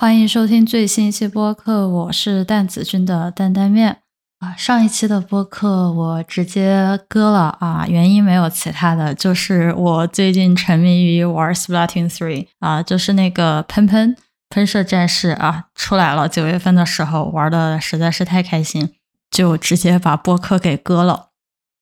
欢迎收听最新一期播客，我是蛋子君的担担面啊。上一期的播客我直接割了啊，原因没有其他的，就是我最近沉迷于玩 Splatoon Three 啊，就是那个喷喷喷射战士啊出来了，九月份的时候玩的实在是太开心，就直接把播客给割了。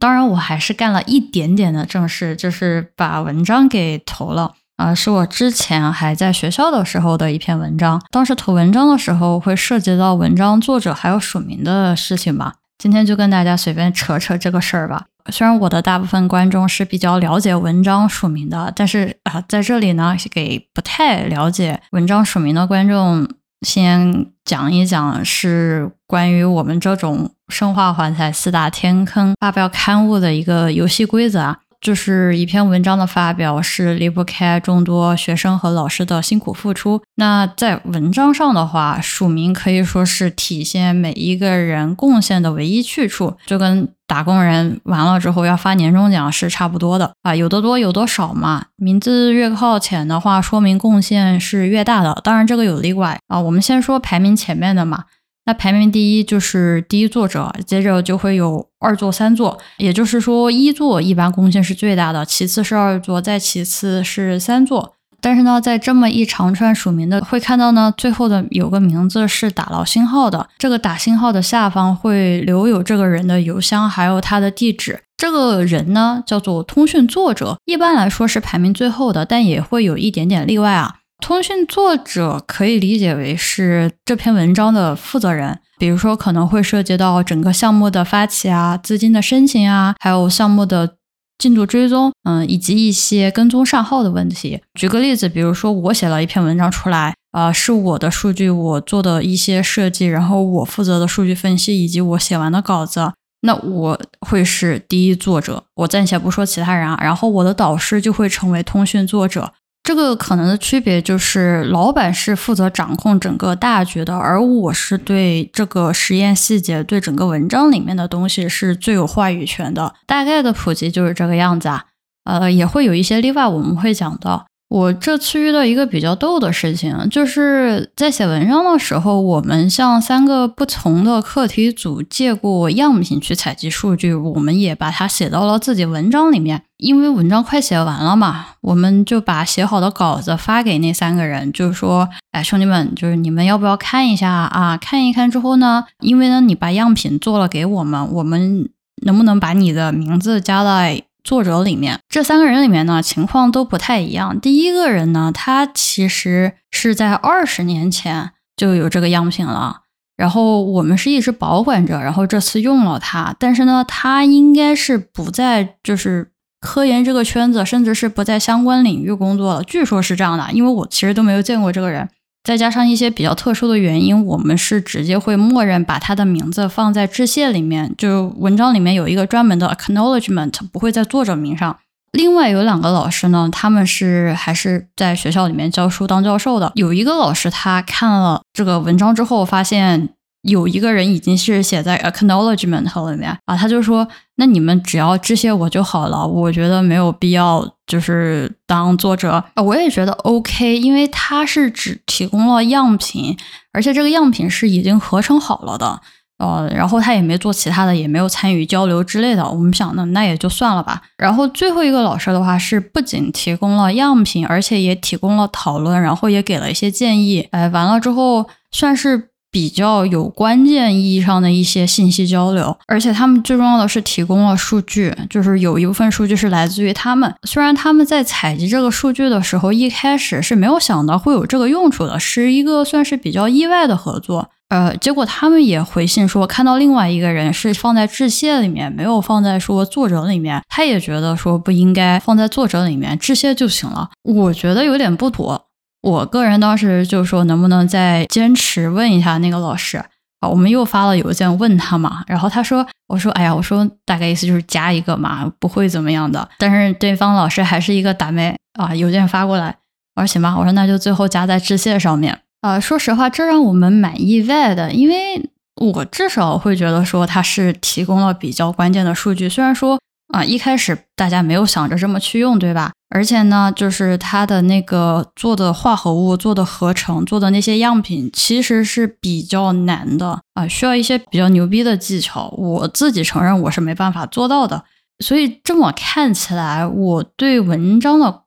当然，我还是干了一点点的正事，就是把文章给投了。啊，是我之前还在学校的时候的一篇文章。当时投文章的时候，会涉及到文章作者还有署名的事情吧。今天就跟大家随便扯扯这个事儿吧。虽然我的大部分观众是比较了解文章署名的，但是啊，在这里呢，给不太了解文章署名的观众先讲一讲，是关于我们这种生化环材四大天坑发表刊物的一个游戏规则啊。就是一篇文章的发表是离不开众多学生和老师的辛苦付出。那在文章上的话，署名可以说是体现每一个人贡献的唯一去处，就跟打工人完了之后要发年终奖是差不多的啊，有的多有多少嘛。名字越靠前的话，说明贡献是越大的。当然这个有例外啊，我们先说排名前面的嘛。那排名第一就是第一作者，接着就会有二作、三作，也就是说一作一般贡献是最大的，其次是二作，再其次是三作。但是呢，在这么一长串署名的，会看到呢，最后的有个名字是打了星号的，这个打星号的下方会留有这个人的邮箱，还有他的地址。这个人呢叫做通讯作者，一般来说是排名最后的，但也会有一点点例外啊。通讯作者可以理解为是这篇文章的负责人，比如说可能会涉及到整个项目的发起啊、资金的申请啊，还有项目的进度追踪，嗯，以及一些跟踪上号的问题。举个例子，比如说我写了一篇文章出来，啊，是我的数据，我做的一些设计，然后我负责的数据分析以及我写完的稿子，那我会是第一作者，我暂且不说其他人啊，然后我的导师就会成为通讯作者。这个可能的区别就是，老板是负责掌控整个大局的，而我是对这个实验细节、对整个文章里面的东西是最有话语权的。大概的普及就是这个样子啊，呃，也会有一些例外，我们会讲到。我这次遇到一个比较逗的事情，就是在写文章的时候，我们向三个不同的课题组借过样品去采集数据，我们也把它写到了自己文章里面。因为文章快写完了嘛，我们就把写好的稿子发给那三个人，就是说，哎，兄弟们，就是你们要不要看一下啊？看一看之后呢，因为呢，你把样品做了给我们，我们能不能把你的名字加在？作者里面这三个人里面呢，情况都不太一样。第一个人呢，他其实是在二十年前就有这个样品了，然后我们是一直保管着，然后这次用了它。但是呢，他应该是不在就是科研这个圈子，甚至是不在相关领域工作了。据说是这样的，因为我其实都没有见过这个人。再加上一些比较特殊的原因，我们是直接会默认把他的名字放在致谢里面，就文章里面有一个专门的 acknowledgement，不会在作者名上。另外有两个老师呢，他们是还是在学校里面教书当教授的。有一个老师他看了这个文章之后，发现。有一个人已经是写在 acknowledgement 里面啊，他就说：“那你们只要致谢我就好了，我觉得没有必要就是当作者。”我也觉得 OK，因为他是只提供了样品，而且这个样品是已经合成好了的，呃，然后他也没做其他的，也没有参与交流之类的。我们想呢，那也就算了吧。然后最后一个老师的话是不仅提供了样品，而且也提供了讨论，然后也给了一些建议。哎，完了之后算是。比较有关键意义上的一些信息交流，而且他们最重要的是提供了数据，就是有一部分数据是来自于他们。虽然他们在采集这个数据的时候，一开始是没有想到会有这个用处的，是一个算是比较意外的合作。呃，结果他们也回信说，看到另外一个人是放在致谢里面，没有放在说作者里面，他也觉得说不应该放在作者里面，致谢就行了。我觉得有点不妥。我个人当时就说，能不能再坚持问一下那个老师啊？我们又发了邮件问他嘛，然后他说：“我说，哎呀，我说大概意思就是加一个嘛，不会怎么样的。”但是对方老师还是一个打妹啊，邮件发过来，我说行吧，我说那就最后加在致谢上面啊。说实话，这让我们蛮意外的，因为我至少会觉得说他是提供了比较关键的数据，虽然说啊，一开始大家没有想着这么去用，对吧？而且呢，就是它的那个做的化合物、做的合成、做的那些样品，其实是比较难的啊，需要一些比较牛逼的技巧。我自己承认我是没办法做到的。所以这么看起来，我对文章的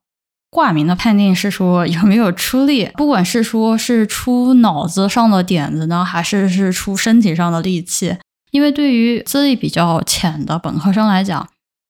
挂名的判定是说有没有出力，不管是说是出脑子上的点子呢，还是是出身体上的力气。因为对于资历比较浅的本科生来讲，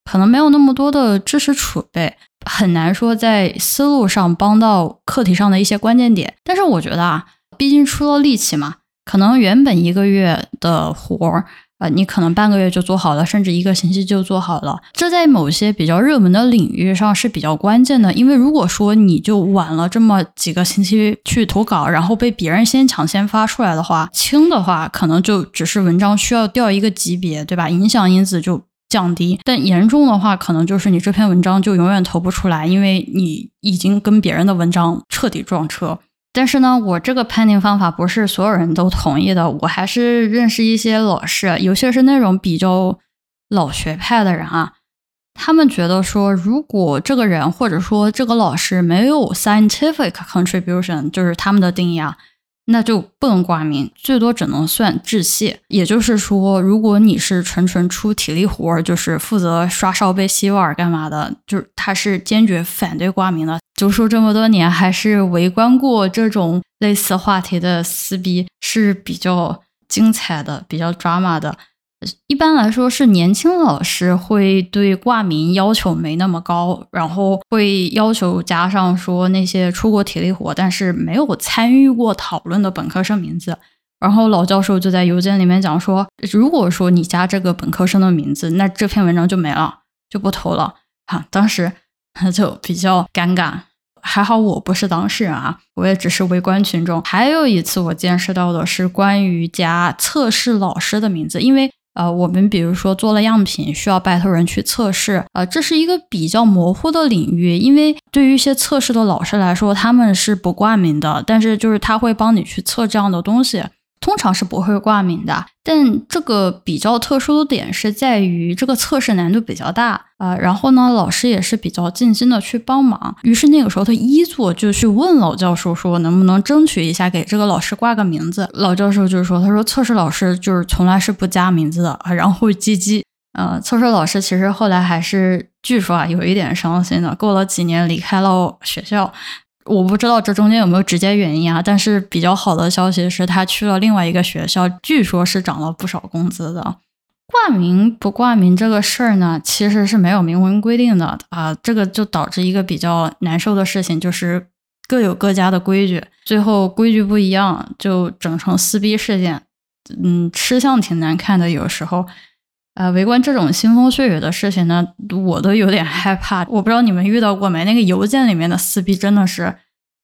可能没有那么多的知识储备，很难说在思路上帮到课题上的一些关键点。但是我觉得啊，毕竟出了力气嘛，可能原本一个月的活儿。啊，你可能半个月就做好了，甚至一个星期就做好了。这在某些比较热门的领域上是比较关键的，因为如果说你就晚了这么几个星期去投稿，然后被别人先抢先发出来的话，轻的话可能就只是文章需要掉一个级别，对吧？影响因子就降低。但严重的话，可能就是你这篇文章就永远投不出来，因为你已经跟别人的文章彻底撞车。但是呢，我这个判定方法不是所有人都同意的。我还是认识一些老师，有些是那种比较老学派的人啊，他们觉得说，如果这个人或者说这个老师没有 scientific contribution，就是他们的定义啊。那就不能挂名，最多只能算致谢。也就是说，如果你是纯纯出体力活儿，就是负责刷烧杯、洗碗干嘛的，就是他是坚决反对挂名的。读书这么多年，还是围观过这种类似话题的撕逼，是比较精彩的，比较 drama 的。一般来说是年轻老师会对挂名要求没那么高，然后会要求加上说那些出过体力活但是没有参与过讨论的本科生名字。然后老教授就在邮件里面讲说，如果说你加这个本科生的名字，那这篇文章就没了，就不投了。哈，当时 就比较尴尬。还好我不是当事人啊，我也只是围观群众。还有一次我见识到的是关于加测试老师的名字，因为。呃，我们比如说做了样品，需要拜托人去测试，呃，这是一个比较模糊的领域，因为对于一些测试的老师来说，他们是不挂名的，但是就是他会帮你去测这样的东西。通常是不会挂名的，但这个比较特殊的点是在于这个测试难度比较大啊。然后呢，老师也是比较尽心的去帮忙。于是那个时候，他一做就去问老教授说，能不能争取一下给这个老师挂个名字？老教授就说，他说测试老师就是从来是不加名字的啊，然后会唧唧。呃，测试老师其实后来还是据说啊有一点伤心的，过了几年离开了学校。我不知道这中间有没有直接原因啊，但是比较好的消息是他去了另外一个学校，据说是涨了不少工资的。挂名不挂名这个事儿呢，其实是没有明文规定的啊，这个就导致一个比较难受的事情，就是各有各家的规矩，最后规矩不一样就整成撕逼事件，嗯，吃相挺难看的，有时候。呃，围观这种腥风血雨的事情呢，我都有点害怕。我不知道你们遇到过没？那个邮件里面的撕逼真的是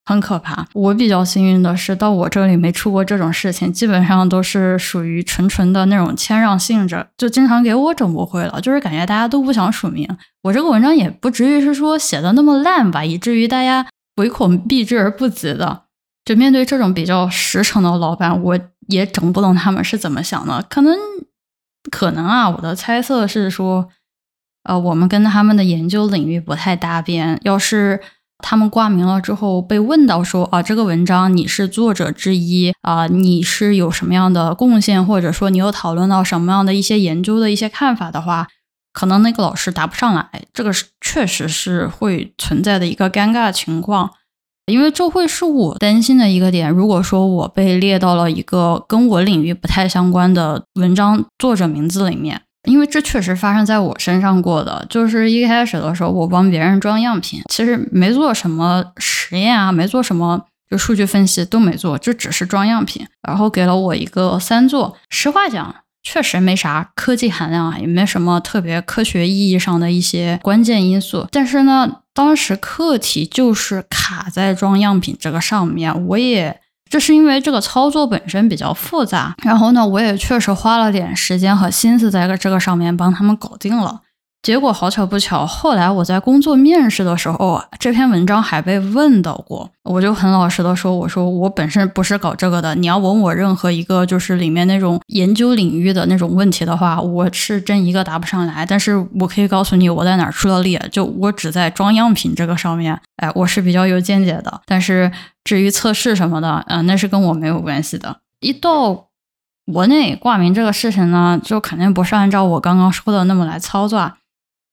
很可怕。我比较幸运的是，到我这里没出过这种事情，基本上都是属于纯纯的那种谦让性质，就经常给我整不会了。就是感觉大家都不想署名。我这个文章也不至于是说写的那么烂吧，以至于大家唯恐避之而不及的。就面对这种比较实诚的老板，我也整不懂他们是怎么想的，可能。可能啊，我的猜测是说，呃，我们跟他们的研究领域不太搭边。要是他们挂名了之后被问到说啊，这个文章你是作者之一啊，你是有什么样的贡献，或者说你有讨论到什么样的一些研究的一些看法的话，可能那个老师答不上来。这个是确实是会存在的一个尴尬情况。因为这会是我担心的一个点。如果说我被列到了一个跟我领域不太相关的文章作者名字里面，因为这确实发生在我身上过的。就是一开始的时候，我帮别人装样品，其实没做什么实验啊，没做什么就数据分析都没做，就只是装样品，然后给了我一个三座。实话讲，确实没啥科技含量啊，也没什么特别科学意义上的一些关键因素。但是呢。当时课题就是卡在装样品这个上面，我也这是因为这个操作本身比较复杂，然后呢，我也确实花了点时间和心思在这个上面帮他们搞定了。结果好巧不巧，后来我在工作面试的时候，这篇文章还被问到过。我就很老实的说，我说我本身不是搞这个的，你要问我任何一个就是里面那种研究领域的那种问题的话，我是真一个答不上来。但是我可以告诉你我在哪儿出了力，就我只在装样品这个上面，哎，我是比较有见解的。但是至于测试什么的，嗯，那是跟我没有关系的。一到国内挂名这个事情呢，就肯定不是按照我刚刚说的那么来操作。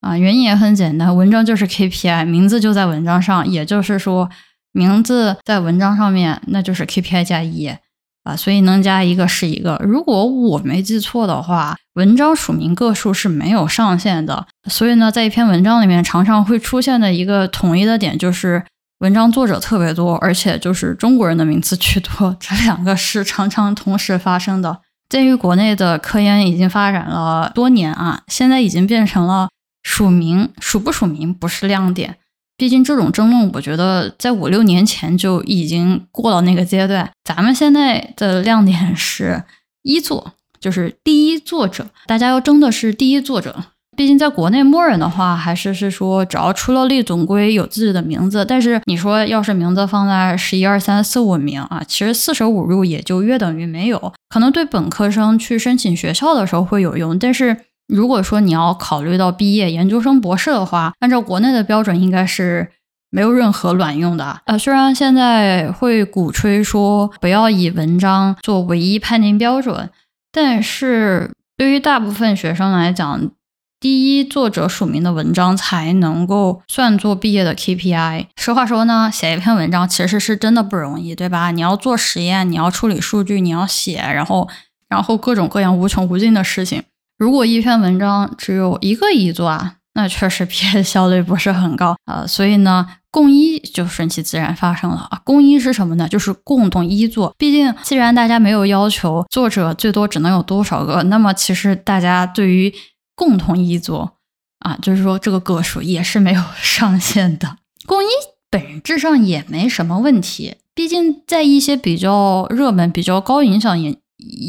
啊，原因也很简单，文章就是 KPI，名字就在文章上，也就是说，名字在文章上面，那就是 KPI 加一啊，所以能加一个是一个。如果我没记错的话，文章署名个数是没有上限的，所以呢，在一篇文章里面，常常会出现的一个统一的点就是，文章作者特别多，而且就是中国人的名字居多，这两个是常常同时发生的。鉴于国内的科研已经发展了多年啊，现在已经变成了。署名署不署名不是亮点，毕竟这种争论，我觉得在五六年前就已经过了那个阶段。咱们现在的亮点是一作，就是第一作者，大家要争的是第一作者。毕竟在国内默认的话，还是是说只要出了力，总归有自己的名字。但是你说要是名字放在十一二三四五名啊，其实四舍五入也就约等于没有。可能对本科生去申请学校的时候会有用，但是。如果说你要考虑到毕业研究生、博士的话，按照国内的标准，应该是没有任何卵用的。呃，虽然现在会鼓吹说不要以文章做唯一判定标准，但是对于大部分学生来讲，第一作者署名的文章才能够算作毕业的 KPI。实话说呢，写一篇文章其实是真的不容易，对吧？你要做实验，你要处理数据，你要写，然后然后各种各样无穷无尽的事情。如果一篇文章只有一个译作啊，那确实毕业 效率不是很高啊。所以呢，共一就顺其自然发生了啊。共一是什么呢？就是共同一作。毕竟，既然大家没有要求作者最多只能有多少个，那么其实大家对于共同一作啊，就是说这个个数也是没有 上限的。共一本质上也没什么问题，毕竟在一些比较热门、比较高影响研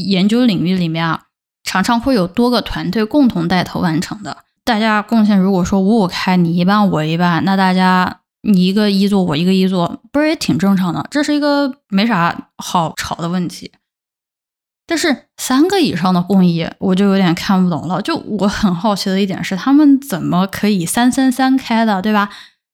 研究领域里面啊。常常会有多个团队共同带头完成的，大家贡献如果说五五开，你一半我一半，那大家你一个一做我一个一做，不是也挺正常的？这是一个没啥好吵的问题。但是三个以上的共一，我就有点看不懂了。就我很好奇的一点是，他们怎么可以三三三开的，对吧？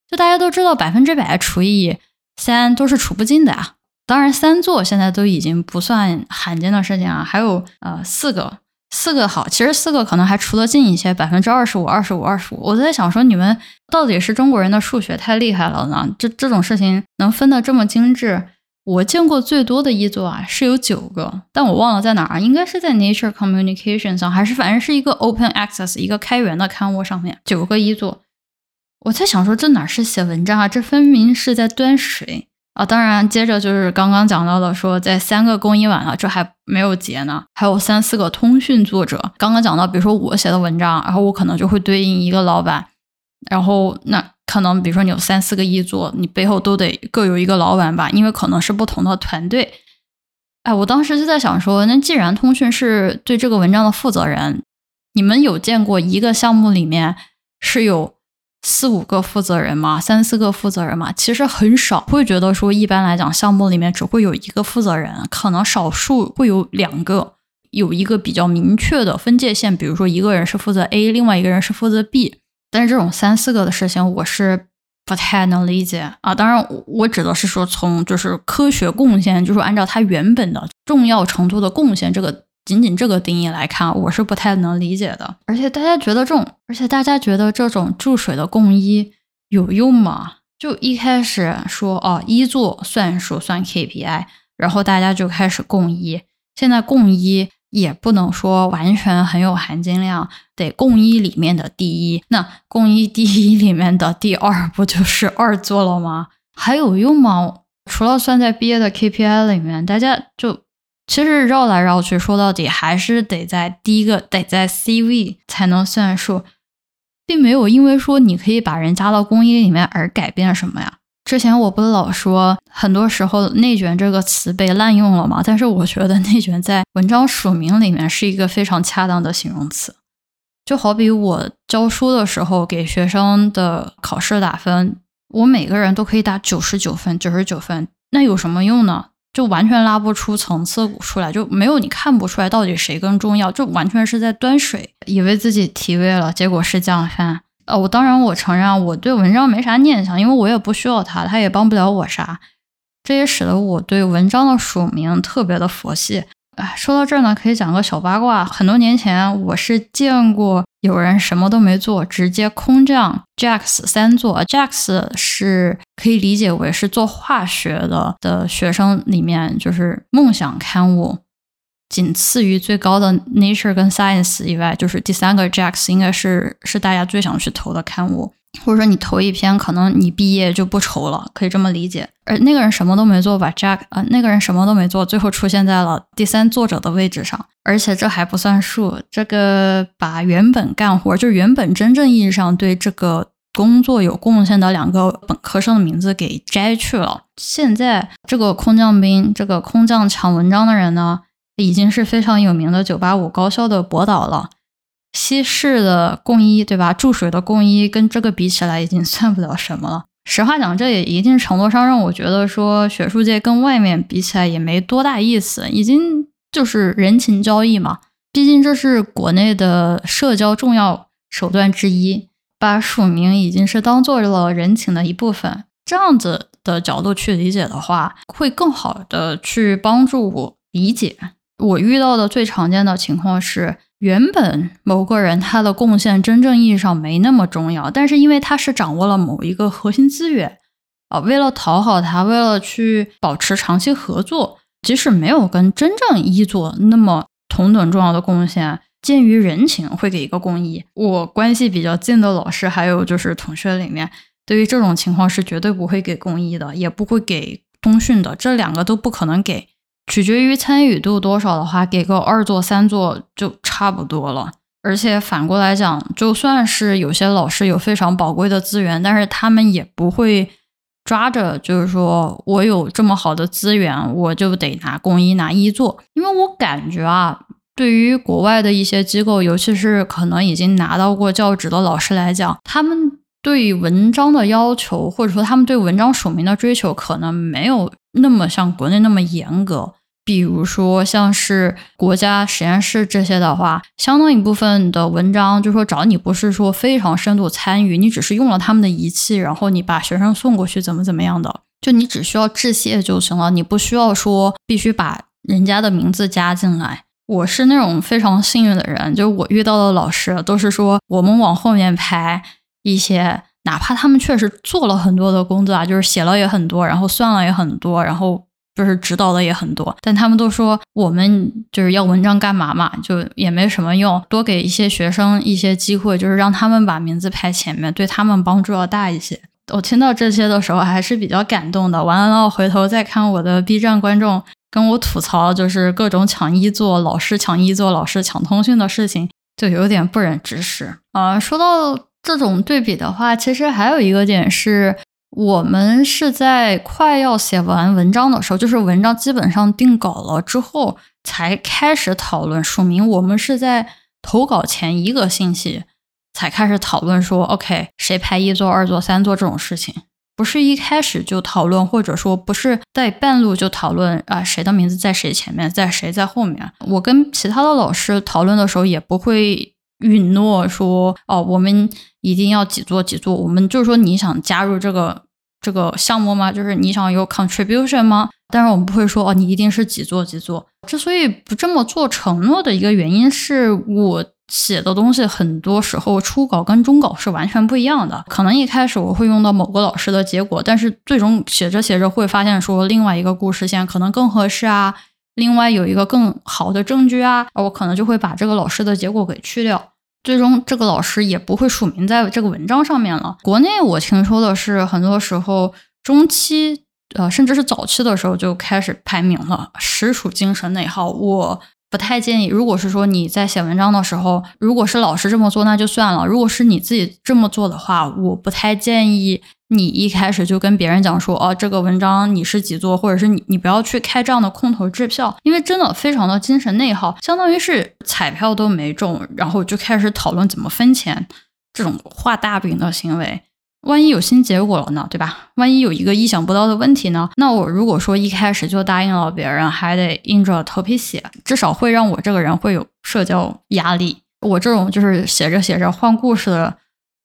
就大家都知道，百分之百除以三都是除不尽的呀。当然，三座现在都已经不算罕见的事情啊，还有呃四个。四个好，其实四个可能还除得近一些，百分之二十五、二十五、二十五。我在想说，你们到底是中国人的数学太厉害了呢？这这种事情能分得这么精致？我见过最多的一座啊是有九个，但我忘了在哪儿，应该是在 Nature Communications 上，还是反正是一个 Open Access 一个开源的刊物上面，九个一座。我在想说，这哪是写文章啊？这分明是在端水。啊，当然，接着就是刚刚讲到的，说在三个公益晚了，这还没有结呢，还有三四个通讯作者。刚刚讲到，比如说我写的文章，然后我可能就会对应一个老板，然后那可能比如说你有三四个译作，你背后都得各有一个老板吧，因为可能是不同的团队。哎，我当时就在想说，那既然通讯是对这个文章的负责人，你们有见过一个项目里面是有？四五个负责人嘛，三四个负责人嘛，其实很少会觉得说，一般来讲，项目里面只会有一个负责人，可能少数会有两个，有一个比较明确的分界线，比如说一个人是负责 A，另外一个人是负责 B。但是这种三四个的事情，我是不太能理解啊。当然，我指的是说，从就是科学贡献，就是按照它原本的重要程度的贡献这个。仅仅这个定义来看，我是不太能理解的。而且大家觉得这种，而且大家觉得这种注水的共一有用吗？就一开始说哦，一做算数算 KPI，然后大家就开始共一。现在共一也不能说完全很有含金量，得共一里面的第一。那共一第一里面的第二，不就是二做了吗？还有用吗？除了算在毕业的 KPI 里面，大家就。其实绕来绕去，说到底还是得在第一个得在 CV 才能算数，并没有因为说你可以把人加到公一里面而改变什么呀。之前我不是老说，很多时候“内卷”这个词被滥用了吗？但是我觉得“内卷”在文章署名里面是一个非常恰当的形容词。就好比我教书的时候给学生的考试打分，我每个人都可以打九十九分、九十九分，那有什么用呢？就完全拉不出层次出来，就没有你看不出来到底谁更重要，就完全是在端水，以为自己提位了，结果是降分。呃，我当然我承认我对文章没啥念想，因为我也不需要他，他也帮不了我啥。这也使得我对文章的署名特别的佛系。哎，说到这儿呢，可以讲个小八卦。很多年前，我是见过有人什么都没做，直接空降 JAX 三座。JAX 是可以理解为是做化学的的学生里面，就是梦想刊物，仅次于最高的 Nature 跟 Science 以外，就是第三个 JAX 应该是是大家最想去投的刊物。或者说你投一篇，可能你毕业就不愁了，可以这么理解。而那个人什么都没做，把 Jack 啊，那个人什么都没做，最后出现在了第三作者的位置上。而且这还不算数，这个把原本干活，就原本真正意义上对这个工作有贡献的两个本科生的名字给摘去了。现在这个空降兵，这个空降抢文章的人呢，已经是非常有名的985高校的博导了。西式的供一，对吧？注水的供一跟这个比起来，已经算不了什么了。实话讲，这也一定程度上让我觉得说，学术界跟外面比起来也没多大意思，已经就是人情交易嘛。毕竟这是国内的社交重要手段之一，把署名已经是当做了人情的一部分。这样子的角度去理解的话，会更好的去帮助我理解。我遇到的最常见的情况是。原本某个人他的贡献真正意义上没那么重要，但是因为他是掌握了某一个核心资源啊，为了讨好他，为了去保持长期合作，即使没有跟真正一作那么同等重要的贡献，鉴于人情会给一个公益。我关系比较近的老师还有就是同学里面，对于这种情况是绝对不会给公益的，也不会给通讯的，这两个都不可能给。取决于参与度多少的话，给个二座三座就差不多了。而且反过来讲，就算是有些老师有非常宝贵的资源，但是他们也不会抓着，就是说我有这么好的资源，我就得拿公一拿一座。因为我感觉啊，对于国外的一些机构，尤其是可能已经拿到过教职的老师来讲，他们对文章的要求，或者说他们对文章署名的追求，可能没有。那么像国内那么严格，比如说像是国家实验室这些的话，相当一部分的文章就说找你不是说非常深度参与，你只是用了他们的仪器，然后你把学生送过去怎么怎么样的，就你只需要致谢就行了，你不需要说必须把人家的名字加进来。我是那种非常幸运的人，就我遇到的老师都是说我们往后面排一些。哪怕他们确实做了很多的工作啊，就是写了也很多，然后算了也很多，然后就是指导的也很多，但他们都说我们就是要文章干嘛嘛，就也没什么用，多给一些学生一些机会，就是让他们把名字排前面，对他们帮助要大一些。我听到这些的时候还是比较感动的。完了，回头再看我的 B 站观众跟我吐槽，就是各种抢一座，老师抢一座，老师抢通讯的事情，就有点不忍直视啊。说到。这种对比的话，其实还有一个点是，我们是在快要写完文章的时候，就是文章基本上定稿了之后，才开始讨论署名。我们是在投稿前一个星期才开始讨论说，OK，谁排一座、二座、三座这种事情，不是一开始就讨论，或者说不是在半路就讨论啊，谁的名字在谁前面，在谁在后面。我跟其他的老师讨论的时候，也不会允诺说，哦，我们。一定要几座几座？我们就是说，你想加入这个这个项目吗？就是你想有 contribution 吗？但是我们不会说哦，你一定是几座几座。之所以不这么做承诺的一个原因是，我写的东西很多时候初稿跟中稿是完全不一样的。可能一开始我会用到某个老师的结果，但是最终写着写着会发现说另外一个故事线可能更合适啊，另外有一个更好的证据啊，我可能就会把这个老师的结果给去掉。最终，这个老师也不会署名在这个文章上面了。国内我听说的是，很多时候中期，呃，甚至是早期的时候就开始排名了，实属精神内耗。我不太建议。如果是说你在写文章的时候，如果是老师这么做，那就算了；如果是你自己这么做的话，我不太建议你一开始就跟别人讲说，哦，这个文章你是几座，或者是你你不要去开这样的空头支票，因为真的非常的精神内耗，相当于是彩票都没中，然后就开始讨论怎么分钱，这种画大饼的行为，万一有新结果了呢，对吧？万一有一个意想不到的问题呢？那我如果说一开始就答应了别人，还得硬着头皮写，至少会让我这个人会有社交压力。我这种就是写着写着换故事的。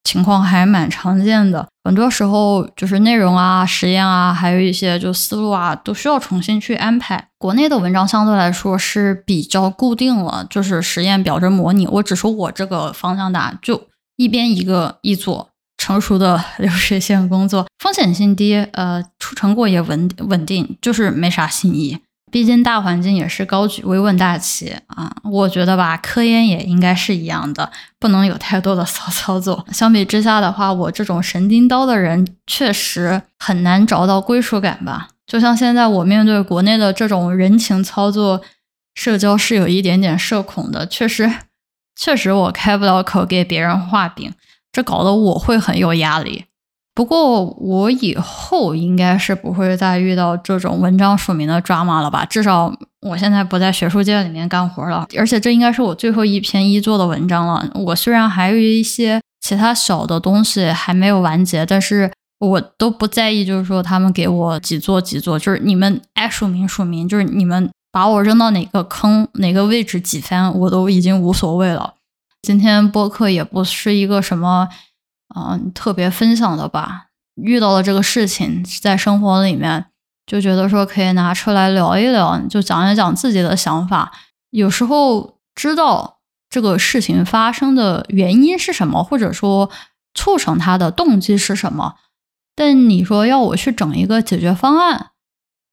情况还蛮常见的，很多时候就是内容啊、实验啊，还有一些就思路啊，都需要重新去安排。国内的文章相对来说是比较固定了，就是实验表征模拟。我只说我这个方向的，就一边一个一做成熟的流水线工作，风险性低，呃，出成果也稳稳定，就是没啥新意。毕竟大环境也是高举微问大旗啊，我觉得吧，科研也应该是一样的，不能有太多的骚操作。相比之下的话，我这种神经刀的人确实很难找到归属感吧。就像现在我面对国内的这种人情操作，社交是有一点点社恐的，确实，确实我开不了口给别人画饼，这搞得我会很有压力。不过我以后应该是不会再遇到这种文章署名的抓马了吧？至少我现在不在学术界里面干活了，而且这应该是我最后一篇一作的文章了。我虽然还有一些其他小的东西还没有完结，但是我都不在意，就是说他们给我几座几座，就是你们爱署名署名，就是你们把我扔到哪个坑哪个位置几番，我都已经无所谓了。今天播客也不是一个什么。嗯，特别分享的吧。遇到了这个事情，在生活里面就觉得说可以拿出来聊一聊，就讲一讲自己的想法。有时候知道这个事情发生的原因是什么，或者说促成它的动机是什么，但你说要我去整一个解决方案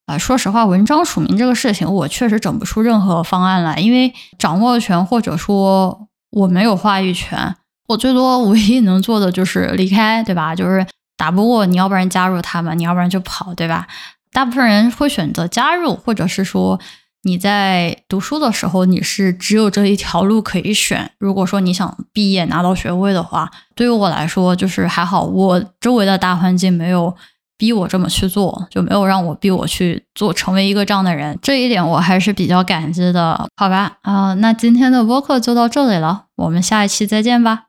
啊，说实话，文章署名这个事情，我确实整不出任何方案来，因为掌握权或者说我没有话语权。我最多唯一能做的就是离开，对吧？就是打不过，你要不然加入他们，你要不然就跑，对吧？大部分人会选择加入，或者是说你在读书的时候，你是只有这一条路可以选。如果说你想毕业拿到学位的话，对于我来说就是还好，我周围的大环境没有。逼我这么去做，就没有让我逼我去做，成为一个这样的人，这一点我还是比较感激的，好吧？啊，那今天的播客就到这里了，我们下一期再见吧。